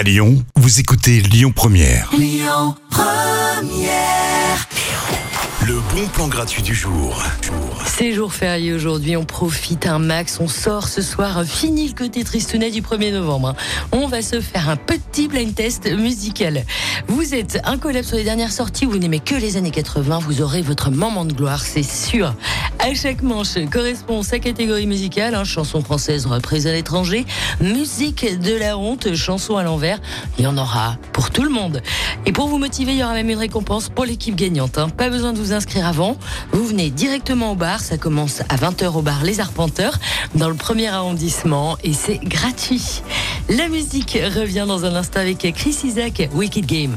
À Lyon, vous écoutez Lyon Première. Le bon plan gratuit du jour. C'est jour férié aujourd'hui, on profite un max, on sort ce soir, fini le côté tristounet du 1er novembre. hein. On va se faire un petit blind test musical. Vous êtes un collab sur les dernières sorties, vous n'aimez que les années 80, vous aurez votre moment de gloire, c'est sûr. À chaque manche correspond sa catégorie musicale, hein, chanson française reprise à l'étranger, musique de la honte, chanson à l'envers, il y en aura pour tout le monde. Et pour vous motiver, il y aura même une récompense pour l'équipe gagnante. hein. Pas besoin de vous inscrire avant. Vous venez directement au bar. Ça commence à 20h au bar Les Arpenteurs, dans le premier arrondissement. Et c'est gratuit. La musique revient dans un instant avec Chris Isaac, Wicked Game.